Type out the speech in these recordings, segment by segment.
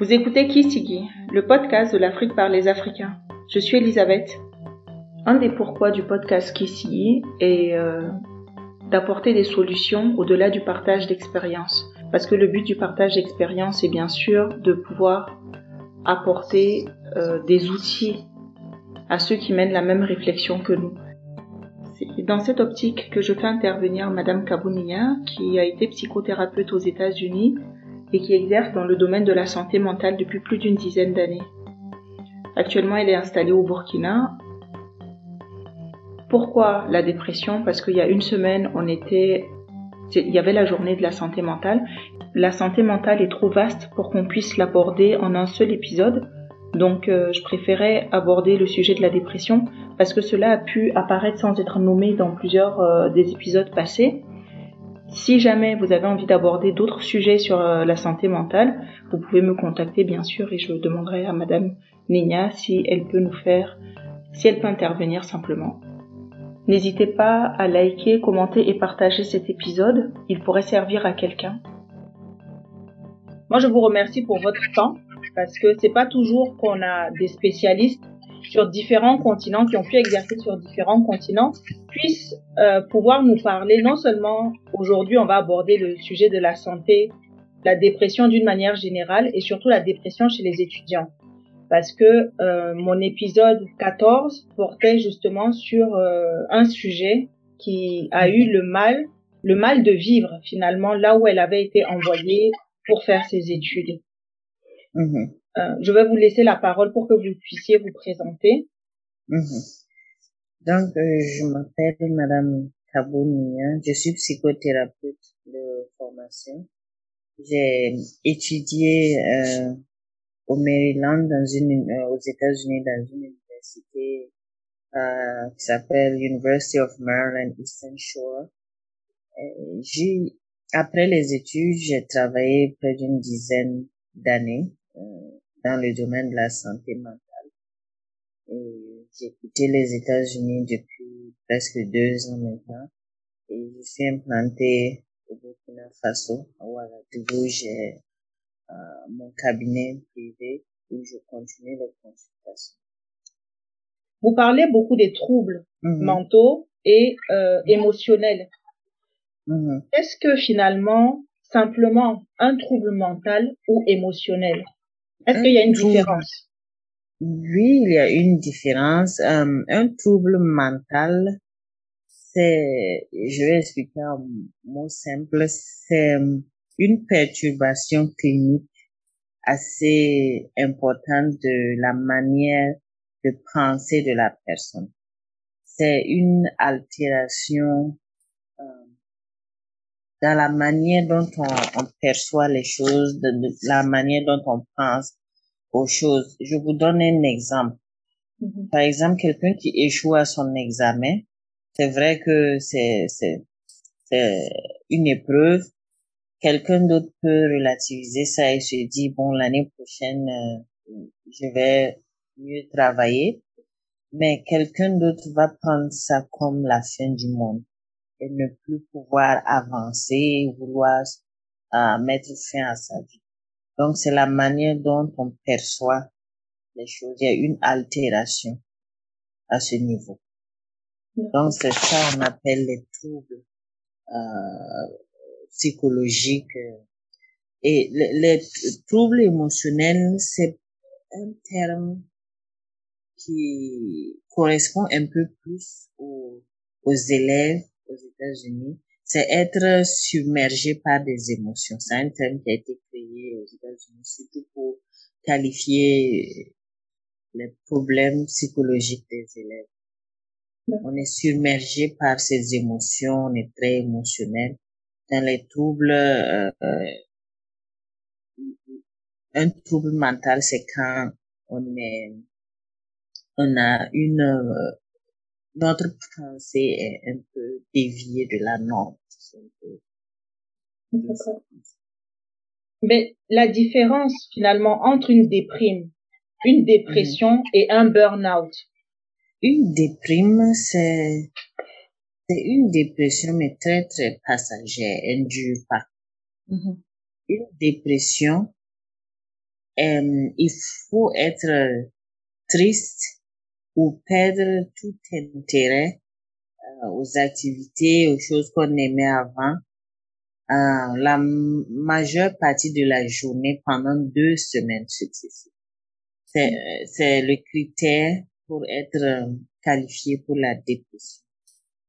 Vous écoutez Kisigi, le podcast de l'Afrique par les Africains. Je suis Elisabeth. Un des pourquoi du podcast Kisigi est euh, d'apporter des solutions au-delà du partage d'expériences. Parce que le but du partage d'expériences est bien sûr de pouvoir apporter euh, des outils à ceux qui mènent la même réflexion que nous. C'est dans cette optique que je fais intervenir Madame Kabounia, qui a été psychothérapeute aux États-Unis et qui exerce dans le domaine de la santé mentale depuis plus d'une dizaine d'années. Actuellement, elle est installée au Burkina. Pourquoi la dépression? Parce qu'il y a une semaine, on était, il y avait la journée de la santé mentale. La santé mentale est trop vaste pour qu'on puisse l'aborder en un seul épisode. Donc, euh, je préférais aborder le sujet de la dépression parce que cela a pu apparaître sans être nommé dans plusieurs euh, des épisodes passés. Si jamais vous avez envie d'aborder d'autres sujets sur euh, la santé mentale, vous pouvez me contacter bien sûr et je demanderai à Madame Nina si elle peut nous faire, si elle peut intervenir simplement. N'hésitez pas à liker, commenter et partager cet épisode, il pourrait servir à quelqu'un. Moi je vous remercie pour votre temps parce que c'est pas toujours qu'on a des spécialistes sur différents continents, qui ont pu exercer sur différents continents, puissent euh, pouvoir nous parler. Non seulement aujourd'hui, on va aborder le sujet de la santé, la dépression d'une manière générale et surtout la dépression chez les étudiants. Parce que euh, mon épisode 14 portait justement sur euh, un sujet qui a eu le mal, le mal de vivre finalement là où elle avait été envoyée pour faire ses études. Mm-hmm. Euh, je vais vous laisser la parole pour que vous puissiez vous présenter. Mhm. Donc, euh, je m'appelle Madame Kabounia, je suis psychothérapeute de formation. J'ai étudié euh, au Maryland, aux États-Unis, dans une université qui s'appelle University of Maryland Eastern Shore. Après les études, j'ai travaillé près d'une dizaine d'années dans le domaine de la santé mentale. Et j'ai quitté les États-Unis depuis presque deux ans maintenant. Et je suis implantée au Burkina Faso, à Ouagadougou. J'ai euh, mon cabinet privé où je continue les consultations. Vous parlez beaucoup des troubles mm-hmm. mentaux et euh, émotionnels. Mm-hmm. Est-ce que finalement, simplement un trouble mental ou émotionnel? Est-ce qu'il y a une différence Oui, il y a une différence. Euh, un trouble mental, c'est, je vais expliquer un mot simple, c'est une perturbation clinique assez importante de la manière de penser de la personne. C'est une altération dans la manière dont on, perçoit les choses, de, la manière dont on pense aux choses. Je vous donne un exemple. Mm-hmm. Par exemple, quelqu'un qui échoue à son examen, c'est vrai que c'est, c'est, c'est une épreuve. Quelqu'un d'autre peut relativiser ça et se dire, bon, l'année prochaine, euh, je vais mieux travailler. Mais quelqu'un d'autre va prendre ça comme la fin du monde et ne plus pouvoir avancer, vouloir euh, mettre fin à sa vie. Donc c'est la manière dont on perçoit les choses. Il y a une altération à ce niveau. Donc c'est ça on appelle les troubles euh, psychologiques. Et les, troubles émotionnels, c'est un terme qui correspond un peu plus aux, aux élèves aux États-Unis, c'est être submergé par des émotions. C'est un terme qui a été créé aux États-Unis surtout pour qualifier les problèmes psychologiques des élèves. On est submergé par ces émotions, on est très émotionnel. Dans les troubles, euh, un trouble mental, c'est quand on est, on a une euh, notre pensée est un peu déviée de la norme. Mais la différence finalement entre une déprime, une dépression et un burn-out. Une déprime, c'est c'est une dépression mais très très passagère, elle ne dure pas. Mm-hmm. Une dépression, euh, il faut être triste ou perdre tout intérêt euh, aux activités, aux choses qu'on aimait avant, euh, la majeure partie de la journée pendant deux semaines successives. C'est, c'est le critère pour être qualifié pour la dépression.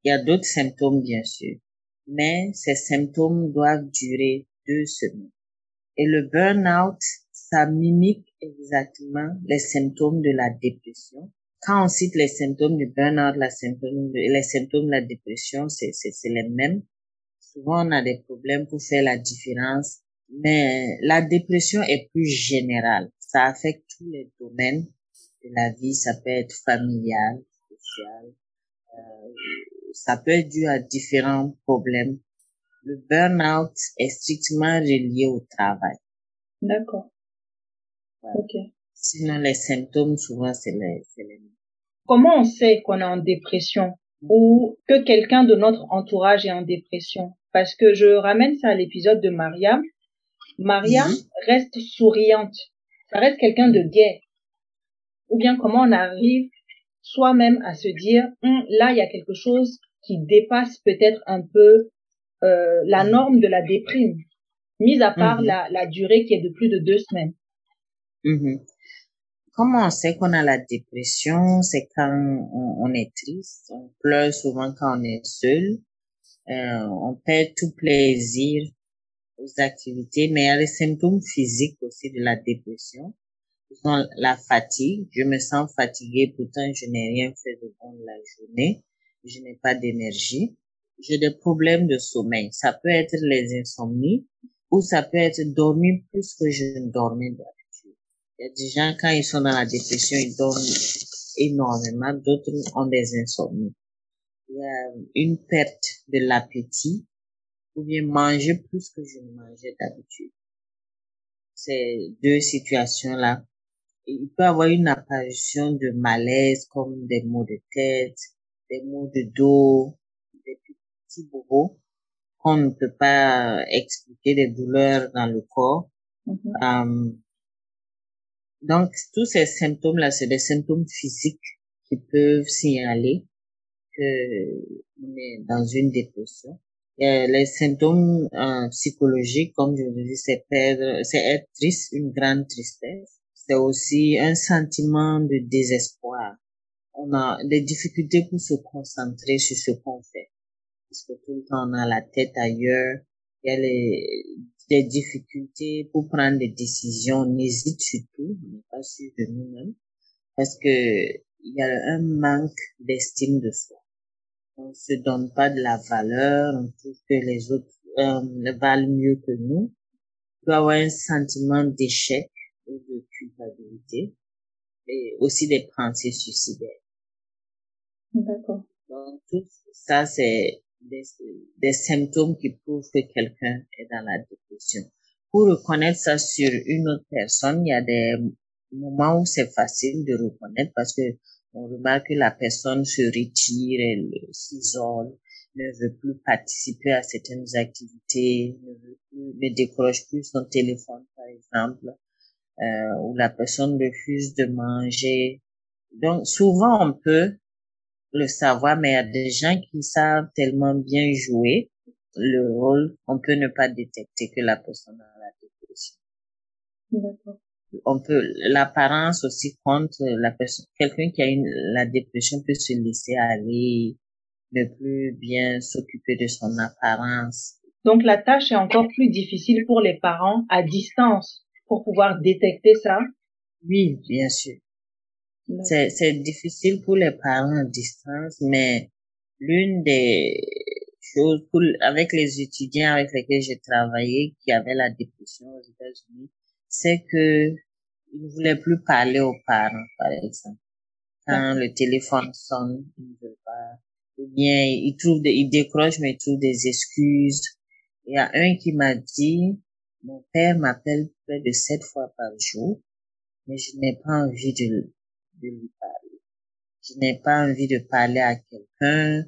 Il y a d'autres symptômes, bien sûr, mais ces symptômes doivent durer deux semaines. Et le burn-out, ça mimique exactement les symptômes de la dépression. Quand on cite les symptômes du burn-out, la symptôme les symptômes de la dépression, c'est, c'est, c'est les mêmes. Souvent, on a des problèmes pour faire la différence, mais la dépression est plus générale. Ça affecte tous les domaines de la vie. Ça peut être familial, social, euh, ça peut être dû à différents problèmes. Le burn-out est strictement relié au travail. D'accord. Ok. Sinon, les symptômes, souvent, c'est les, les Comment on sait qu'on est en dépression ou que quelqu'un de notre entourage est en dépression? Parce que je ramène ça à l'épisode de Maria. Maria mhm. reste souriante. Ça reste quelqu'un de gai. Ou bien comment on arrive soi-même à se dire, hum, là, il y a quelque chose qui dépasse peut-être un peu euh, la mhm. norme de la déprime, mise à part mhm. la, la, durée qui est de plus de deux semaines. Comment on sait qu'on a la dépression C'est quand on, est triste, on pleure souvent quand on est seul, euh, on perd tout plaisir aux activités, mais il y a les symptômes physiques aussi de la dépression la fatigue. Je me sens fatiguée, pourtant je n'ai rien fait de bon la journée. Je n'ai pas d'énergie. J'ai des problèmes de sommeil. Ça peut être les insomnies ou ça peut être dormir plus que je ne dormais. Il y a des gens, quand ils sont dans la dépression, ils dorment énormément. D'autres ont des insomnies. Il y a une perte de l'appétit ou bien manger plus que je ne mangeais d'habitude. Ces deux situations-là il peut avoir une apparition de malaise comme des maux de tête, des maux de dos, des petits bobos qu'on ne peut pas expliquer, des douleurs dans le corps. Mm-hmm. Euh, donc, tous ces symptômes-là, c'est des symptômes physiques qui peuvent signaler que on est dans une dépression. Et les symptômes euh, psychologiques, comme je vous dis, c'est perdre, c'est être triste, une grande tristesse c'est aussi un sentiment de désespoir. On a des difficultés pour se concentrer sur ce qu'on fait. Parce que tout le temps, on a la tête ailleurs. Il y a les, des difficultés pour prendre des décisions. On hésite surtout. On n'est pas sûr de nous-mêmes. Parce que il y a un manque d'estime de soi. On se donne pas de la valeur. On trouve que les autres euh, valent mieux que nous. Il peut avoir un sentiment d'échec de culpabilité et aussi des pensées suicidaires. D'accord. Donc, tout ça, c'est des, des symptômes qui prouvent que quelqu'un est dans la dépression. Pour reconnaître ça sur une autre personne, il y a des moments où c'est facile de reconnaître parce que on remarque que la personne se retire, elle s'isole, ne veut plus participer à certaines activités, ne veut plus, ne décroche plus son téléphone, par exemple euh, où la personne refuse de manger. Donc souvent on peut le savoir, mais il y a des gens qui savent tellement bien jouer le rôle qu'on peut ne pas détecter que la personne a la dépression. D'accord. On peut, l'apparence aussi compte, la personne, quelqu'un qui a une, la dépression peut se laisser aller, ne plus bien s'occuper de son apparence. Donc la tâche est encore plus difficile pour les parents à distance pour pouvoir détecter ça? Oui, bien sûr. C'est, c'est difficile pour les parents à distance, mais l'une des choses pour, avec les étudiants avec lesquels j'ai travaillé qui avaient la dépression aux États-Unis, c'est que ils ne voulaient plus parler aux parents, par exemple. Quand le téléphone sonne, ils ne veulent pas. Ou bien, ils trouvent des, ils décrochent, mais ils trouvent des excuses. Il y a un qui m'a dit, mon père m'appelle près de sept fois par jour, mais je n'ai pas envie de, lui parler. Je n'ai pas envie de parler à quelqu'un.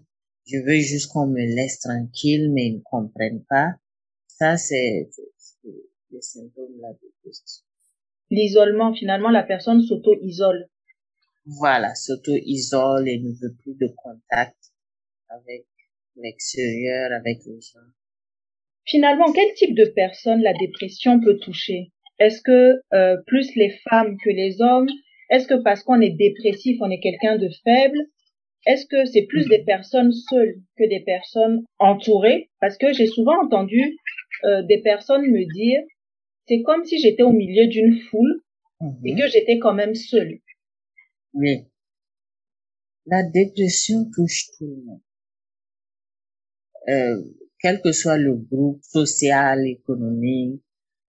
Je veux juste qu'on me laisse tranquille, mais ils ne comprennent pas. Ça, c'est le symptôme de la dépression. l'isolement. Finalement, la personne s'auto-isole. Voilà, s'auto-isole et ne veut plus de contact avec l'extérieur, avec les gens. Finalement, quel type de personne la dépression peut toucher? Est-ce que euh, plus les femmes que les hommes? Est-ce que parce qu'on est dépressif, on est quelqu'un de faible Est-ce que c'est plus des personnes seules que des personnes entourées? Parce que j'ai souvent entendu euh, des personnes me dire, c'est comme si j'étais au milieu d'une foule et mhm. que j'étais quand même seule. Oui. La dépression touche tout le monde. Euh, quel que soit le groupe social, économique,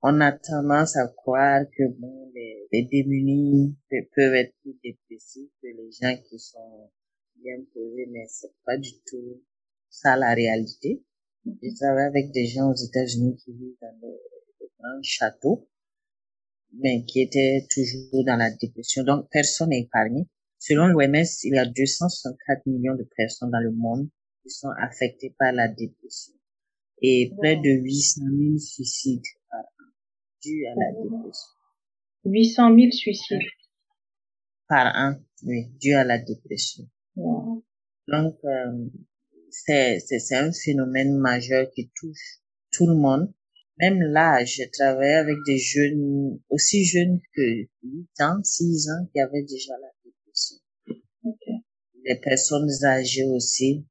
on a tendance à croire que bon, les, les démunis peuvent être plus dépressifs que les gens qui sont bien posés, mais c'est pas du tout ça la réalité. Je travaille avec des gens aux États-Unis qui vivent dans des, grands châteaux, mais qui étaient toujours dans la dépression. Donc, personne n'est épargné. Selon l'OMS, il y a 264 millions de personnes dans le monde qui sont affectées par la dépression et près de 800 000 suicides dus à la dépression. 800 000 suicides par an, oui, dus à la dépression. Donc, euh, c'est, c'est, un phénomène majeur qui touche tout le monde. Même là, j'ai travaillé avec des jeunes, aussi jeunes que 8 ans, 6 ans, qui avaient déjà la dépression. Okay. Les personnes âgées aussi.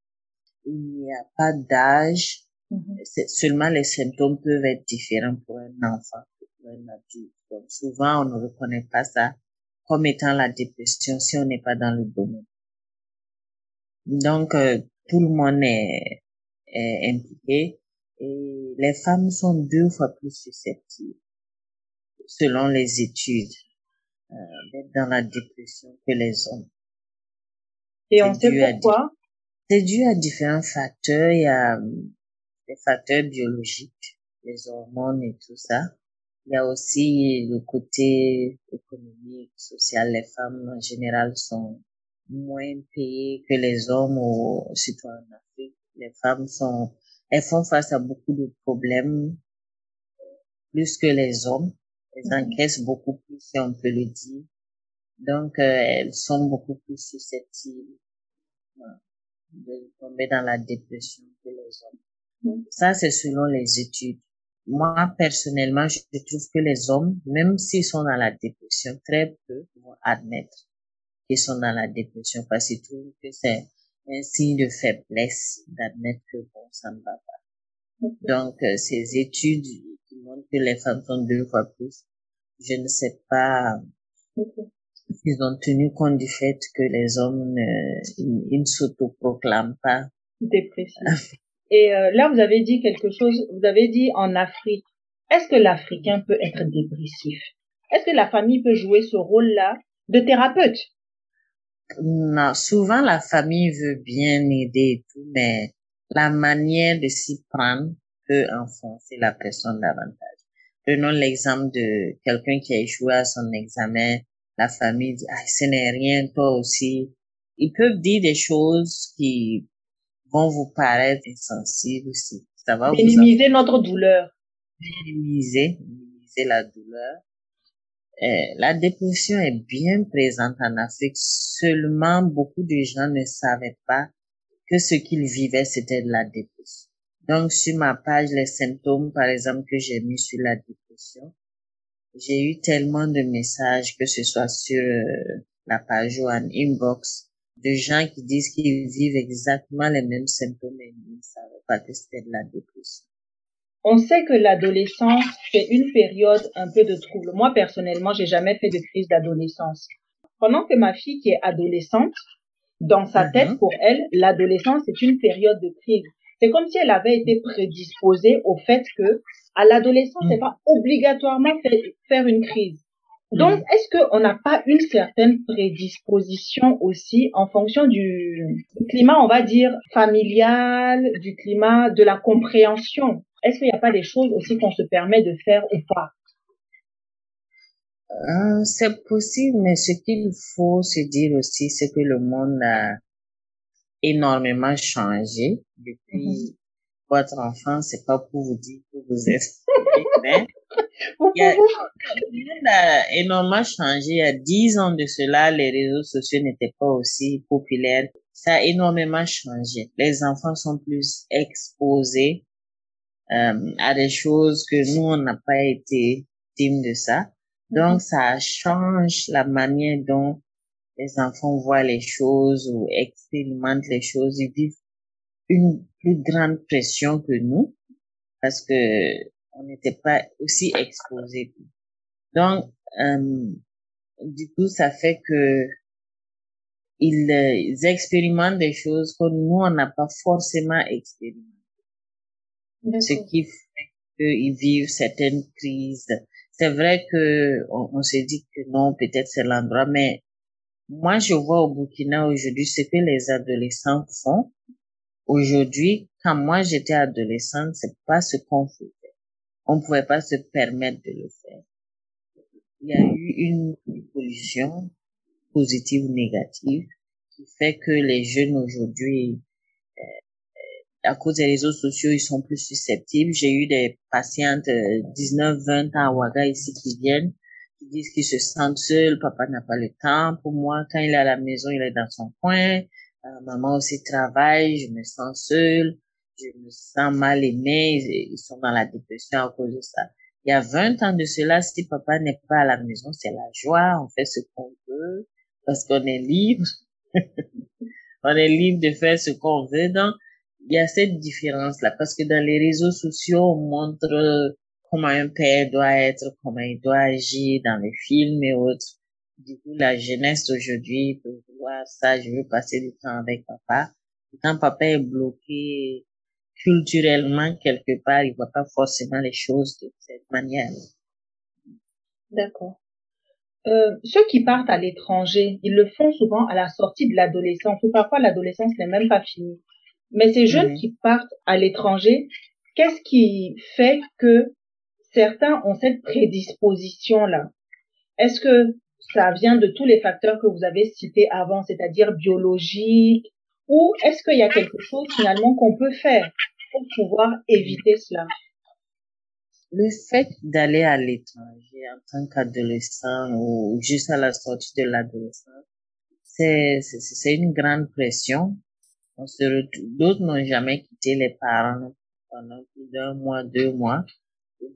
Il n'y a pas d'âge. Mm-hmm. Seulement les symptômes peuvent être différents pour un enfant un adulte. Donc souvent, on ne reconnaît pas ça comme étant la dépression si on n'est pas dans le domaine. Donc, euh, tout le monde est, impliqué et les femmes sont deux fois plus susceptibles, selon les études, euh, d'être dans la dépression que les hommes. Et on sait pourquoi? C'est dû à différents facteurs. Il y a les facteurs biologiques, les hormones et tout ça. Il y a aussi le côté économique, social. Les femmes en général sont moins payées que les hommes, ou surtout en Afrique. Les femmes sont, elles font face à beaucoup de problèmes plus que les hommes. Elles mhm. encaissent beaucoup plus, si on peut le dire. Donc, euh, elles sont beaucoup plus susceptibles de tomber dans la dépression que les hommes. Mhm. Ça, c'est selon les études. Moi, personnellement, je trouve que les hommes, même s'ils sont dans la dépression, très peu vont admettre sont dans la dépression parce qu'ils trouvent que c'est un signe de faiblesse d'admettre que bon, ça ne va pas. Donc, euh, ces études qui montrent que les femmes sont deux fois plus, je ne sais pas ils ont tenu compte du fait que les hommes ils, ne s'autoproclament pas dépressifs. Et euh, là, vous avez dit quelque chose, vous avez dit en Afrique. Est-ce que l'Africain peut être dépressif? Est-ce que la famille peut jouer ce rôle-là de thérapeute? Non, souvent la famille veut bien aider tout, mais la manière de s'y prendre peut enfoncer la personne davantage. Prenons l'exemple de quelqu'un qui a échoué à son examen. La famille dit, ah, ce n'est rien, toi aussi. Ils peuvent dire des choses qui vont vous paraître insensibles aussi. Ça va minimiser notre douleur. Minimiser, minimiser la douleur. Euh, la dépression est bien présente en Afrique, seulement beaucoup de gens ne savaient pas que ce qu'ils vivaient, c'était de la dépression. Donc, sur ma page, les symptômes, par exemple, que j'ai mis sur la dépression, j'ai eu tellement de messages, que ce soit sur euh, la page ou en inbox, de gens qui disent qu'ils vivent exactement les mêmes symptômes et ils ne savaient pas que c'était de la dépression. On sait que l'adolescence, c'est une période un peu de trouble. Moi, personnellement, j'ai jamais fait de crise d'adolescence. Pendant que ma fille qui est adolescente, dans sa tête, mhm. pour elle, l'adolescence est une période de crise. C'est comme si elle avait été prédisposée au fait que, à l'adolescence, c'est mhm. pas obligatoirement faire une crise. Donc, mhm. est-ce qu'on n'a pas une certaine prédisposition aussi en fonction du climat, on va dire, familial, du climat, de la compréhension? Est-ce qu'il n'y a pas des choses aussi qu'on se permet de faire ou pas? Euh, C'est possible, mais ce qu'il faut se dire aussi, c'est que le monde a énormément changé depuis. Votre enfant, c'est pas pour vous dire que vous êtes mais il y a, le monde a énormément changé. Il y a dix ans de cela, les réseaux sociaux n'étaient pas aussi populaires. Ça a énormément changé. Les enfants sont plus exposés euh, à des choses que nous, on n'a pas été team de ça. Donc, mhm. ça change la manière dont les enfants voient les choses ou expérimentent les choses. Ils vivent une plus grande pression que nous parce que on n'était pas aussi exposés. Donc, euh, du coup, ça fait que ils, expérimentent des choses que nous, on n'a pas forcément expérimenté. Ce qui fait qu'ils vivent certaines crises. C'est vrai que on, on se dit que non, peut-être c'est l'endroit, mais moi, je vois au Burkina aujourd'hui ce que les adolescents font. Aujourd'hui, quand moi j'étais adolescente, c'est pas ce qu'on faisait on pouvait pas se permettre de le faire. Il y a eu une évolution positive ou négative qui fait que les jeunes aujourd'hui, euh, à cause des réseaux sociaux, ils sont plus susceptibles. J'ai eu des patientes de 19, 20 ans à Ouaga ici qui viennent, qui disent qu'ils se sentent seuls, papa n'a pas le temps pour moi. Quand il est à la maison, il est dans son coin. Euh, maman aussi travaille, je me sens seule je me sens mal aimé, ils sont dans la dépression à cause de ça. Il y a 20 ans de cela, si papa n'est pas à la maison, c'est la joie, on fait ce qu'on veut, parce qu'on est libre. on est libre de faire ce qu'on veut. Donc, il y a cette différence-là, parce que dans les réseaux sociaux, on montre comment un père doit être, comment il doit agir dans les films et autres. Du coup, la jeunesse d'aujourd'hui peut voir ça, je veux passer du temps avec papa. quand papa est bloqué culturellement, quelque part, ils voient pas forcément les choses de cette manière. D'accord. Euh, ceux qui partent à l'étranger, ils le font souvent à la sortie de l'adolescence, ou parfois l'adolescence n'est même pas finie. Mais ces jeunes qui partent à l'étranger, qu'est-ce qui fait que certains ont cette prédisposition-là? Est-ce que ça vient de tous les facteurs que vous avez cités avant, c'est-à-dire biologique, ou est-ce qu'il y a quelque chose finalement qu'on peut faire pour pouvoir éviter cela? Le fait d'aller à l'étranger en tant qu'adolescent ou juste à la sortie de l'adolescence, c'est, une grande pression. D'autres n'ont jamais quitté les parents pendant plus d'un mois, deux mois.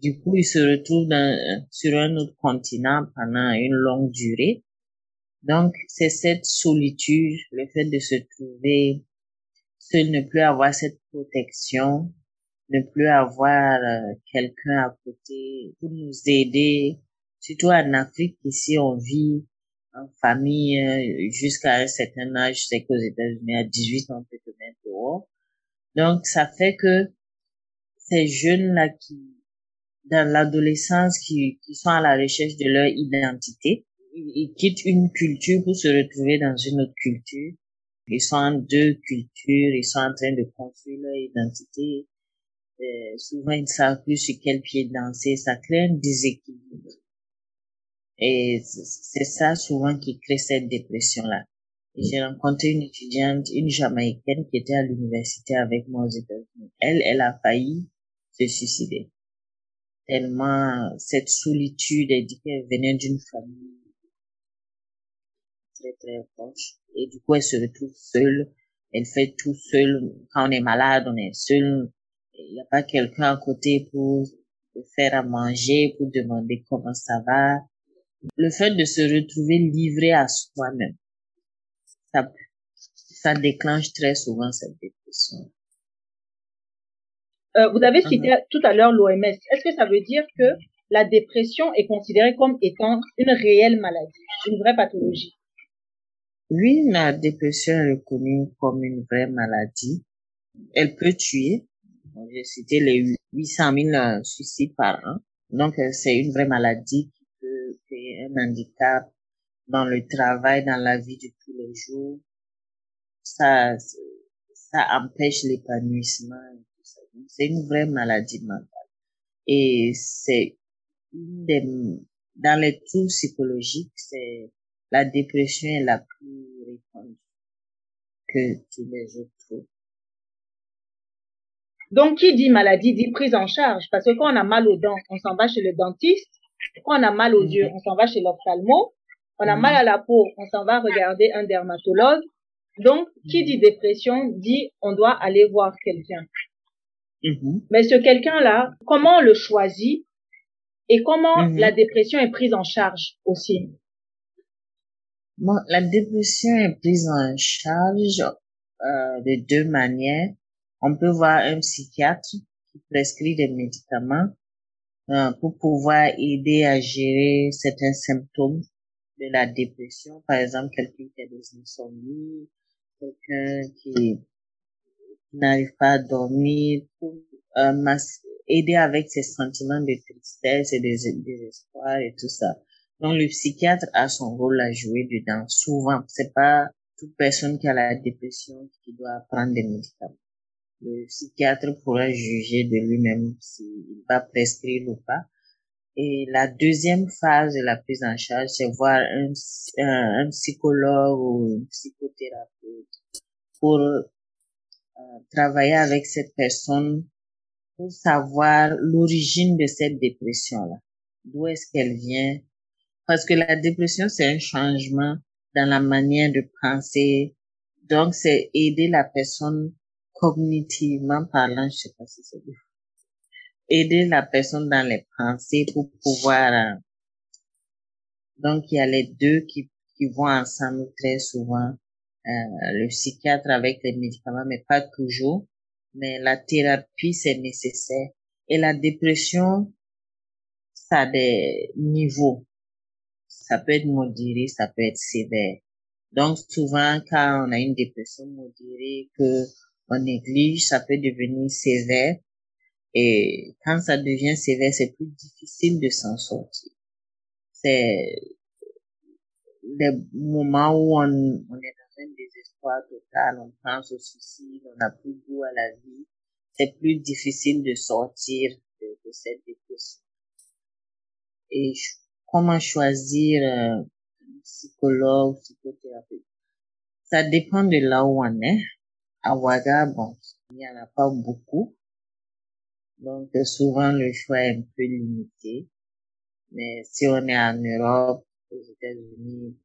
Du coup, ils se retrouvent dans, sur un autre continent pendant une longue durée. Donc, c'est cette solitude, le fait de se trouver seul, ne plus avoir cette protection, ne plus avoir euh, quelqu'un à côté pour nous aider. Surtout en Afrique, ici, on vit en famille euh, jusqu'à un certain âge. Je sais qu'aux États-Unis, à 18 ans, on peut te mettre dehors. Donc, ça fait que ces jeunes-là qui, dans l'adolescence, qui, qui sont à la recherche de leur identité, ils quittent une culture pour se retrouver dans une autre culture ils sont en deux cultures, ils sont en train de construire leur identité. Euh, souvent, ils ne savent plus sur quel pied danser. Ça crée un déséquilibre. Et c'est ça souvent qui crée cette dépression-là. J'ai rencontré une étudiante, une Jamaïcaine qui était à l'université avec moi aux États-Unis. Elle, elle a failli se suicider. Tellement cette solitude, elle dit qu'elle venait d'une famille très très proche et du coup elle se retrouve seule. Elle fait tout seule. Quand on est malade, on est seul. Il n'y a pas quelqu'un à côté pour faire à manger, pour demander comment ça va. Le fait de se retrouver livré à soi-même, ça, ça déclenche très souvent cette dépression. Euh, vous avez cité uh-huh. tout à l'heure l'OMS. Est-ce que ça veut dire que la dépression est considérée comme étant une réelle maladie, une vraie pathologie? Oui, la dépression est reconnue comme une vraie maladie. Elle peut tuer. J'ai cité les 800 000 euh, suicides par an. Donc, euh, c'est une vraie maladie qui peut créer un handicap dans le travail, dans la vie de tous les jours. Ça, ça empêche l'épanouissement. C'est une vraie maladie mentale. Et c'est une des, dans les troubles psychologiques, c'est la dépression est la plus répandue que tous les autres Donc, qui dit maladie dit prise en charge. Parce que quand on a mal aux dents, on s'en va chez le dentiste. Quand on a mal aux yeux, on s'en va chez l'ophtalmo. On a mal à la peau, on s'en va regarder un dermatologue. Donc, qui dit dépression dit on doit aller voir quelqu'un. Mhm. Mais ce quelqu'un-là, comment on le choisit et comment Mhm. la dépression est prise en charge aussi? Bon, la dépression est prise en charge euh, de deux manières. On peut voir un psychiatre qui prescrit des médicaments euh, pour pouvoir aider à gérer certains symptômes de la dépression. Par exemple, quelqu'un qui a des insomnies, quelqu'un qui n'arrive pas à dormir, pour euh, aider avec ses sentiments de tristesse et de désespoir et tout ça. Donc, le psychiatre a son rôle à jouer dedans. Souvent, c'est pas toute personne qui a la dépression qui doit prendre des médicaments. Le psychiatre pourra juger de lui-même s'il va prescrire ou pas. Et la deuxième phase de la prise en charge, c'est voir un, un, un psychologue ou un psychothérapeute pour travailler avec cette personne pour savoir l'origine de cette dépression-là. D'où est-ce qu'elle vient? Parce que la dépression, c'est un changement dans la manière de penser. Donc, c'est aider la personne cognitivement parlant, je sais pas si c'est bien. Aider la personne dans les pensées pour pouvoir, euh, donc il y a les deux qui, qui vont ensemble très souvent, le psychiatre avec les médicaments, mais pas toujours. Mais la thérapie, c'est nécessaire. Et la dépression, ça a des niveaux. Ça peut être modéré, ça peut être sévère. Donc souvent, quand on a une dépression modérée que on néglige, ça peut devenir sévère. Et quand ça devient sévère, c'est plus difficile de s'en sortir. C'est les moments où on, on est un désespoir total, on pense au suicide, on n'a plus goût à la vie. C'est plus difficile de sortir de, de cette dépression. Et comment choisir euh, un psychologue, psychothérapeute? Ça dépend de là où on est. À Ouaga, bon, il n'y en a pas beaucoup. Donc, souvent, le choix est un peu limité. Mais si on est en Europe, aux États-Unis,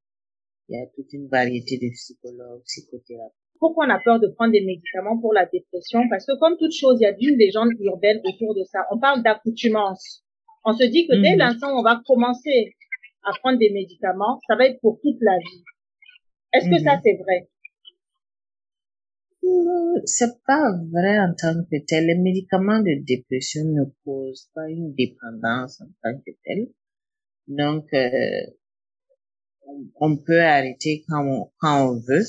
il y a toute une variété de psychologues, psychothérapeutes. Pourquoi on a peur de prendre des médicaments pour la dépression? Parce que comme toute chose, il y a une légende urbaine autour de ça. On parle d'accoutumance. On se dit que dès Mhm. l'instant où on va commencer à prendre des médicaments, ça va être pour toute la vie. Est-ce que Mhm. ça c'est vrai? C'est pas vrai en tant que tel. Les médicaments de dépression ne causent pas une dépendance en tant que tel. Donc, euh, on, peut arrêter quand on, veut.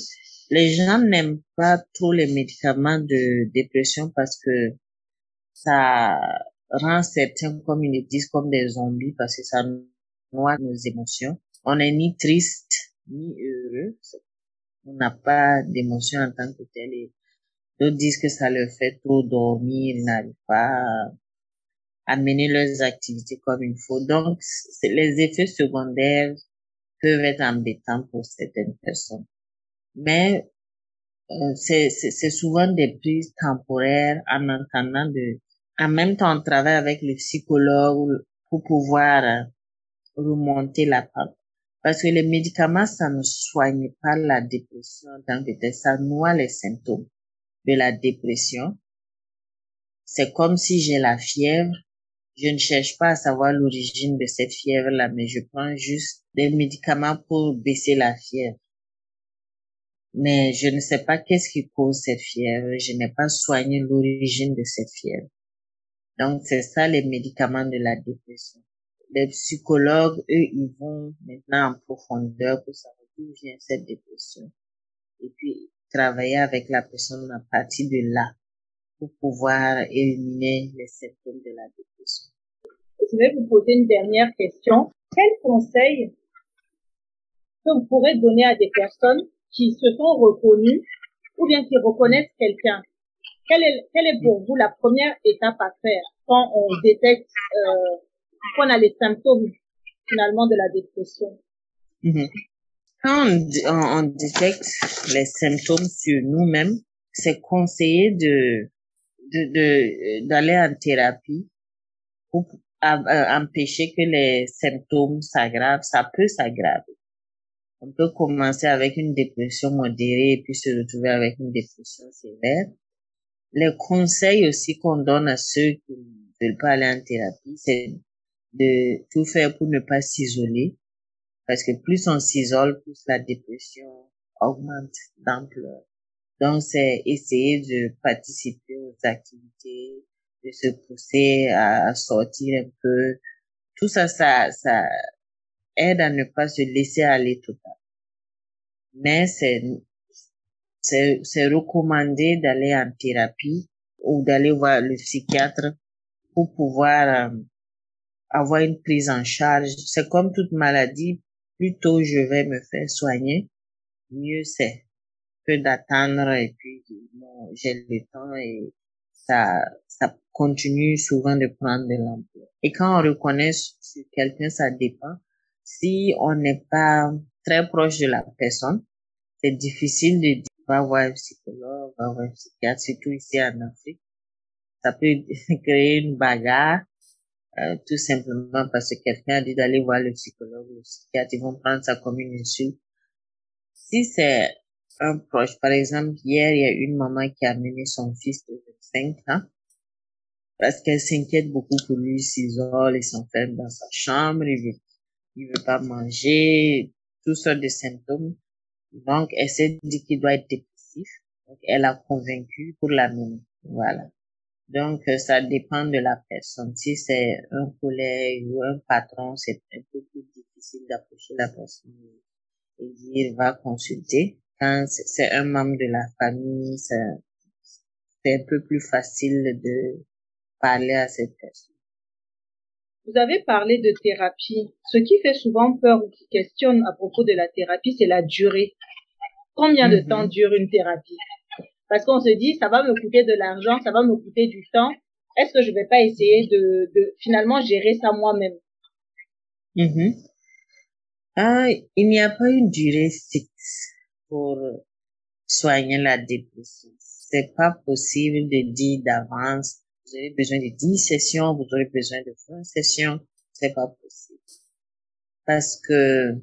Les gens n'aiment pas trop les médicaments de dépression parce que ça rend certains, comme ils disent, comme des zombies parce que ça noie nos émotions. On n'est ni triste, ni heureux. On n'a pas d'émotion en tant que tel d'autres disent que ça leur fait trop dormir, ils n'arrivent pas à, mener leurs activités comme il faut. Donc, les effets secondaires peuvent être embêtants pour certaines personnes. Mais euh, c'est souvent des prises temporaires en entendant de... En même temps, on travaille avec le psychologue pour pouvoir euh, remonter la pente. Parce que les médicaments, ça ne soigne pas la dépression tel, ça noie les symptômes de la dépression. C'est comme si j'ai la fièvre, je ne cherche pas à savoir l'origine de cette fièvre-là, mais je prends juste des médicaments pour baisser la fièvre. Mais je ne sais pas qu'est-ce qui cause cette fièvre, je n'ai pas soigné l'origine de cette fièvre. Donc c'est ça les médicaments de la dépression. Les psychologues, eux, ils vont maintenant en profondeur pour savoir d'où vient cette dépression. Et puis travailler avec la personne à partir de là pour pouvoir éliminer les symptômes de la dépression. Je vais vous poser une dernière question. Quel conseil que vous pourrez donner à des personnes qui se sont reconnues ou bien qui reconnaissent quelqu'un quelle est, quelle est pour vous la première étape à faire quand on détecte euh, qu'on a les symptômes finalement de la dépression? Mhm. Quand on, détecte les symptômes sur nous-mêmes, c'est conseillé de de d'aller en thérapie pour empêcher que les symptômes s'aggravent, ça peut s'aggraver. On peut commencer avec une dépression modérée et puis se retrouver avec une dépression sévère. Les conseils aussi qu'on donne à ceux qui ne veulent pas aller en thérapie, c'est de tout faire pour ne pas s'isoler. Parce que plus on s'isole, plus la dépression augmente d'ampleur. Donc, c'est essayer de participer aux activités, de se pousser à, sortir un peu. Tout ça, ça, ça aide à ne pas se laisser aller total. Mais c'est, c'est, c'est recommandé d'aller en thérapie ou d'aller voir le psychiatre pour pouvoir euh, avoir une prise en charge. C'est comme toute maladie, plus tôt je vais me faire soigner, mieux c'est que d'attendre et puis bon, j'ai le temps et ça, ça continue souvent de prendre de l'ampleur. Et quand on reconnaît sur quelqu'un, ça dépend. Si on n'est pas très proche de la personne, c'est difficile de dire va voir un psychologue, va voir un psychiatre, surtout ici en Afrique. Ça peut créer une bagarre, euh, tout simplement parce que quelqu'un a dit d'aller voir le psychologue le psychiatre, ils vont prendre ça comme une insulte. Si c'est un proche, par exemple, hier, il y a une maman qui a amené son fils de 25 ans parce qu'elle s'inquiète beaucoup pour lui, s'isole, il s'enferme dans sa chambre, il il veut pas manger, toutes sortes de symptômes. Donc, elle s'est dit qu'il doit être dépressif. Donc, elle a convaincu pour l'amener. Voilà. Donc, euh, ça dépend de la personne. Si c'est un collègue ou un patron, c'est un peu plus difficile d'approcher la personne et dire va consulter. Quand c'est un membre de la famille, c'est un peu plus facile de parler à cette personne. Vous avez parlé de thérapie. Ce qui fait souvent peur ou qui questionne à propos de la thérapie, c'est la durée. Combien de temps mhm. dure une thérapie? Parce qu'on se dit, ça va me coûter de l'argent, ça va me coûter du temps. Est-ce que je vais pas essayer de, de finalement gérer ça moi-même? Mhm. ah, Il n'y a pas une durée fixe pour soigner la dépression. C'est pas possible de dire d'avance vous avez besoin de 10 sessions, vous aurez besoin de 20 sessions, c'est pas possible. Parce que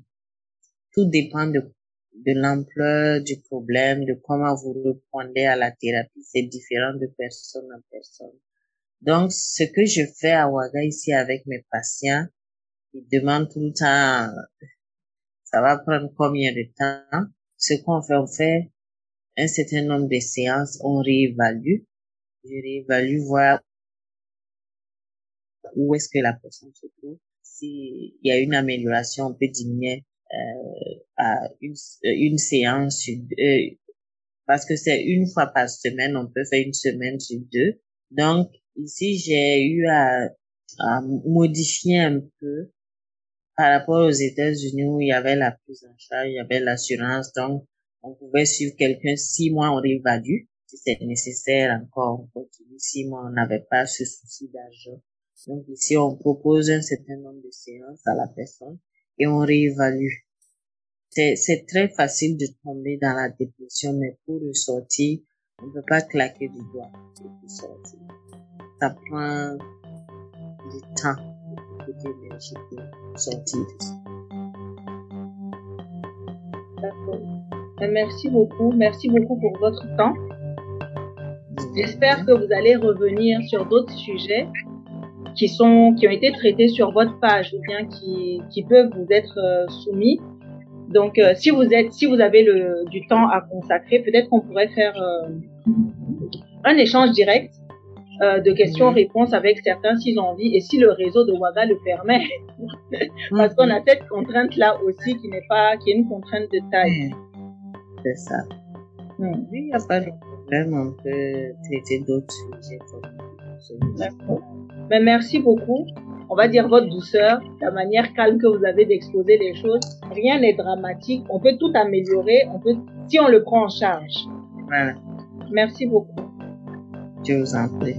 tout dépend de, de l'ampleur du problème, de comment vous répondez à la thérapie. C'est différent de personne en personne. Donc, ce que je fais à Ouaga ici avec mes patients, ils demandent tout le temps, ça va prendre combien de temps? Ce qu'on fait, on fait un certain nombre de séances, on réévalue je réévalue, voir où est-ce que la personne se trouve. S'il y a une amélioration, on peut diminuer euh, à une, une séance euh, parce que c'est une fois par semaine, on peut faire une semaine sur deux. Donc ici, j'ai eu à, à modifier un peu par rapport aux États-Unis où il y avait la prise en charge, il y avait l'assurance, donc on pouvait suivre quelqu'un six mois, on réévalue si c'est nécessaire encore, on continue. Si moi, on n'avait pas ce souci d'argent. Donc ici, on propose un certain nombre de séances à la personne et on réévalue. C'est très facile de tomber dans la dépression, mais pour ressortir, on ne peut pas claquer du doigt. Ça prend du temps, beaucoup d'énergie pour sortir D'accord. Merci beaucoup. Merci beaucoup pour votre temps. J'espère que vous allez revenir sur d'autres sujets qui sont qui ont été traités sur votre page ou bien qui, qui peuvent vous être euh, soumis. Donc euh, si vous êtes si vous avez le du temps à consacrer, peut-être qu'on pourrait faire euh, un échange direct de questions-réponses avec certains s'ils ont envie et si le réseau de Waga le permet. Parce qu'on a cette contrainte là aussi qui n'est pas qui est une contrainte de taille. C'est ça. Hmm. Oui, il n'y a pas de on peut traiter d'autres sujets Mais merci beaucoup. On va dire votre douceur, la manière calme que vous avez d'exposer les choses. Rien n'est dramatique. On peut tout améliorer. On peut, si on le prend en charge. Voilà. Merci beaucoup. Je vous en prie.